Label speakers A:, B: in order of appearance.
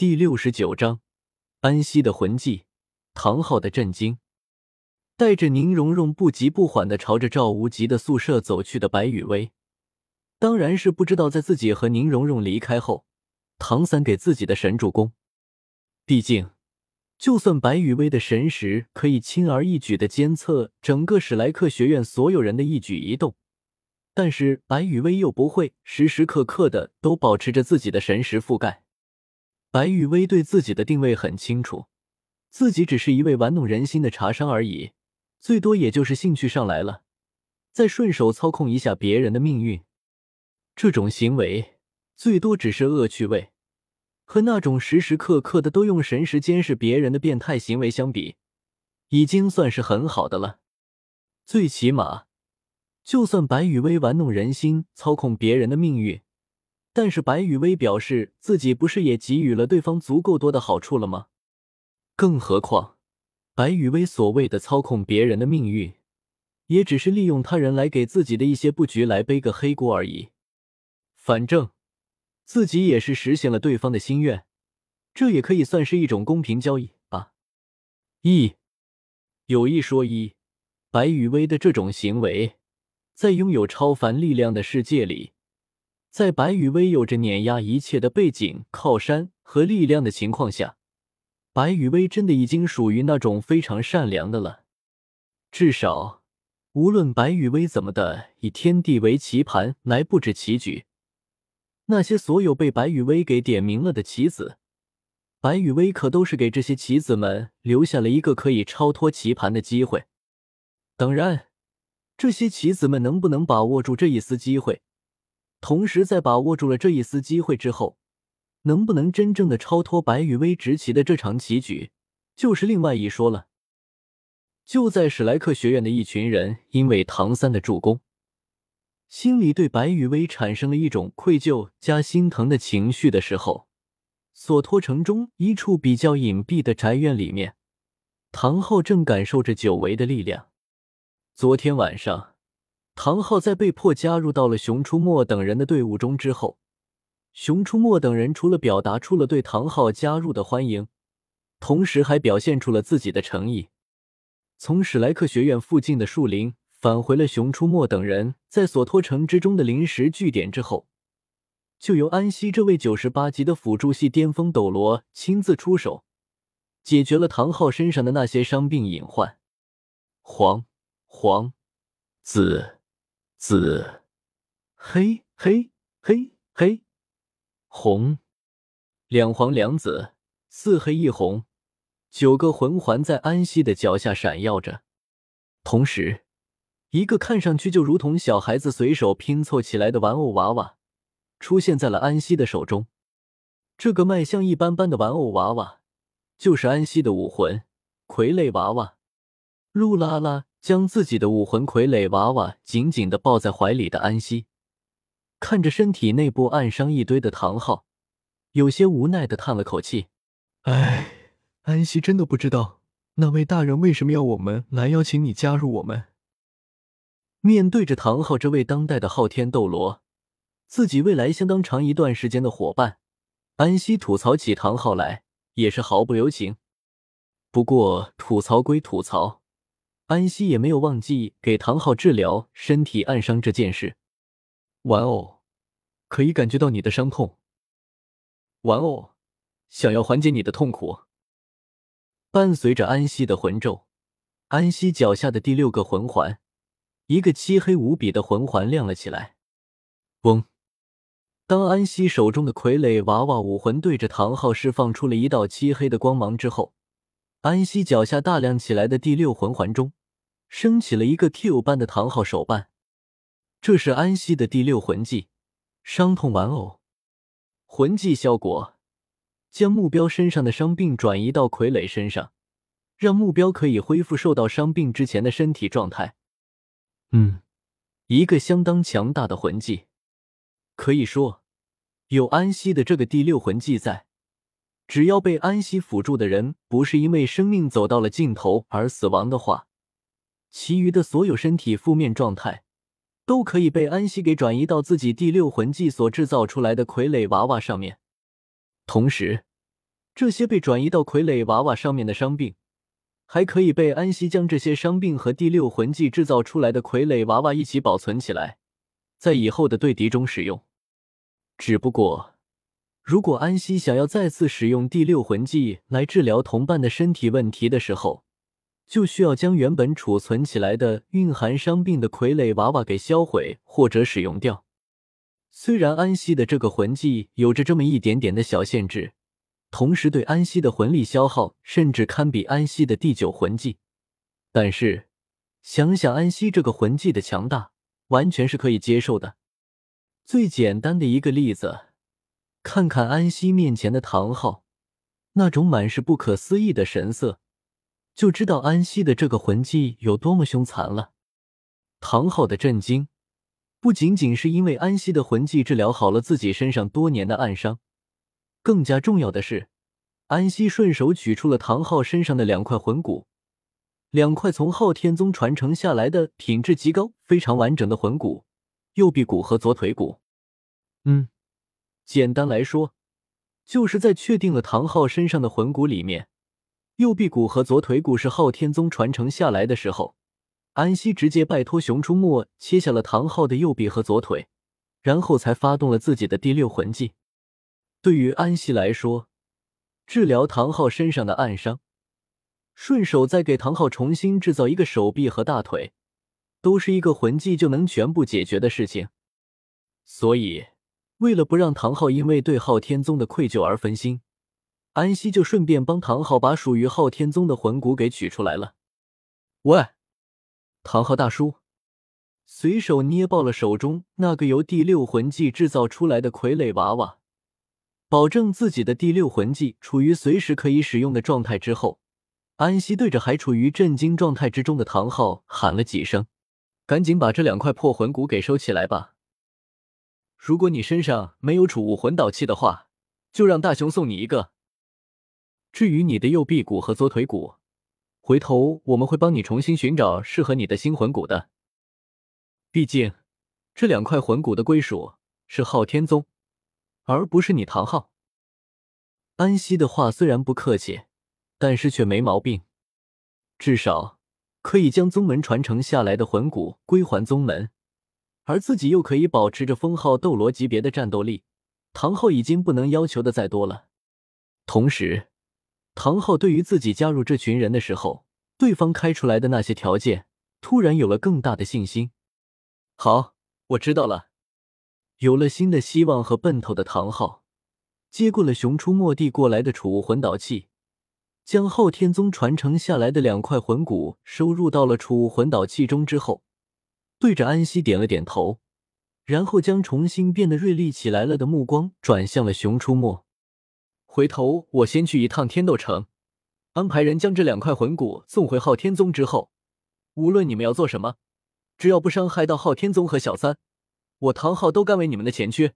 A: 第六十九章，安息的魂技，唐昊的震惊。带着宁荣荣不急不缓的朝着赵无极的宿舍走去的白雨薇，当然是不知道在自己和宁荣荣离开后，唐三给自己的神助攻。毕竟，就算白雨薇的神识可以轻而易举的监测整个史莱克学院所有人的一举一动，但是白雨薇又不会时时刻刻的都保持着自己的神识覆盖。白雨薇对自己的定位很清楚，自己只是一位玩弄人心的茶商而已，最多也就是兴趣上来了，再顺手操控一下别人的命运。这种行为最多只是恶趣味，和那种时时刻刻的都用神识监视别人的变态行为相比，已经算是很好的了。最起码，就算白雨薇玩弄人心，操控别人的命运。但是白雨薇表示自己不是也给予了对方足够多的好处了吗？更何况，白雨薇所谓的操控别人的命运，也只是利用他人来给自己的一些布局来背个黑锅而已。反正自己也是实现了对方的心愿，这也可以算是一种公平交易吧。一有一说一，白雨薇的这种行为，在拥有超凡力量的世界里。在白羽薇有着碾压一切的背景、靠山和力量的情况下，白羽薇真的已经属于那种非常善良的了。至少，无论白羽薇怎么的以天地为棋盘来布置棋局，那些所有被白羽薇给点名了的棋子，白羽薇可都是给这些棋子们留下了一个可以超脱棋盘的机会。当然，这些棋子们能不能把握住这一丝机会？同时，在把握住了这一丝机会之后，能不能真正的超脱白羽薇执棋的这场棋局，就是另外一说了。就在史莱克学院的一群人因为唐三的助攻，心里对白羽薇产生了一种愧疚加心疼的情绪的时候，索托城中一处比较隐蔽的宅院里面，唐昊正感受着久违的力量。昨天晚上。唐昊在被迫加入到了熊出没等人的队伍中之后，熊出没等人除了表达出了对唐昊加入的欢迎，同时还表现出了自己的诚意。从史莱克学院附近的树林返回了熊出没等人在索托城之中的临时据点之后，就由安西这位九十八级的辅助系巅峰斗罗亲自出手，解决了唐昊身上的那些伤病隐患。黄黄紫。紫、黑、黑、黑、黑、红，两黄两紫，四黑一红，九个魂环在安息的脚下闪耀着。同时，一个看上去就如同小孩子随手拼凑起来的玩偶娃娃出现在了安息的手中。这个卖相一般般的玩偶娃娃，就是安息的武魂傀儡娃娃。露拉拉。将自己的武魂傀儡娃娃紧紧的抱在怀里的安息，看着身体内部暗伤一堆的唐昊，有些无奈的叹了口气：“
B: 哎，安息真的不知道那位大人为什么要我们来邀请你加入我们。”
A: 面对着唐昊这位当代的昊天斗罗，自己未来相当长一段时间的伙伴，安息吐槽起唐昊来也是毫不留情。不过吐槽归吐槽。安息也没有忘记给唐昊治疗身体暗伤这件事。
B: 玩偶可以感觉到你的伤痛。
A: 玩偶想要缓解你的痛苦。伴随着安息的魂咒，安息脚下的第六个魂环，一个漆黑无比的魂环亮了起来。嗡！当安息手中的傀儡娃娃武魂对着唐昊释放出了一道漆黑的光芒之后，安息脚下大亮起来的第六魂环中。升起了一个 Q 般的唐昊手办，这是安息的第六魂技——伤痛玩偶。魂技效果：将目标身上的伤病转移到傀儡身上，让目标可以恢复受到伤病之前的身体状态。嗯，一个相当强大的魂技。可以说，有安息的这个第六魂技在，只要被安息辅助的人不是因为生命走到了尽头而死亡的话。其余的所有身体负面状态，都可以被安息给转移到自己第六魂技所制造出来的傀儡娃娃上面。同时，这些被转移到傀儡娃娃上面的伤病，还可以被安息将这些伤病和第六魂技制造出来的傀儡娃娃一起保存起来，在以后的对敌中使用。只不过，如果安息想要再次使用第六魂技来治疗同伴的身体问题的时候，就需要将原本储存起来的蕴含伤病的傀儡娃娃给销毁或者使用掉。虽然安息的这个魂技有着这么一点点的小限制。同时，对安息的魂力消耗甚至堪比安息的第九魂技，但是想想安息这个魂技的强大，完全是可以接受的。最简单的一个例子，看看安息面前的唐昊，那种满是不可思议的神色，就知道安息的这个魂技有多么凶残了。唐昊的震惊，不仅仅是因为安息的魂技治疗好了自己身上多年的暗伤。更加重要的是，安息顺手取出了唐昊身上的两块魂骨，两块从昊天宗传承下来的品质极高、非常完整的魂骨——右臂骨和左腿骨。嗯，简单来说，就是在确定了唐昊身上的魂骨里面，右臂骨和左腿骨是昊天宗传承下来的时候，安息直接拜托熊出没切下了唐昊的右臂和左腿，然后才发动了自己的第六魂技。对于安息来说，治疗唐昊身上的暗伤，顺手再给唐昊重新制造一个手臂和大腿，都是一个魂技就能全部解决的事情。所以，为了不让唐昊因为对昊天宗的愧疚而分心，安西就顺便帮唐昊把属于昊天宗的魂骨给取出来了。喂，唐昊大叔，随手捏爆了手中那个由第六魂技制造出来的傀儡娃娃。保证自己的第六魂技处于随时可以使用的状态之后，安西对着还处于震惊状态之中的唐昊喊了几声：“赶紧把这两块破魂骨给收起来吧！如果你身上没有储物魂导器的话，就让大雄送你一个。至于你的右臂骨和左腿骨，回头我们会帮你重新寻找适合你的新魂骨的。毕竟，这两块魂骨的归属是昊天宗。”而不是你唐昊。安息的话虽然不客气，但是却没毛病，至少可以将宗门传承下来的魂骨归还宗门，而自己又可以保持着封号斗罗级别的战斗力。唐昊已经不能要求的再多了。同时，唐昊对于自己加入这群人的时候，对方开出来的那些条件，突然有了更大的信心。好，我知道了。有了新的希望和奔头的唐昊，接过了熊出没地过来的储物魂导器，将昊天宗传承下来的两块魂骨收入到了储物魂导器中之后，对着安息点了点头，然后将重新变得锐利起来了的目光转向了熊出没。回头我先去一趟天斗城，安排人将这两块魂骨送回昊天宗之后，无论你们要做什么，只要不伤害到昊天宗和小三。我唐昊都甘为你们的前驱。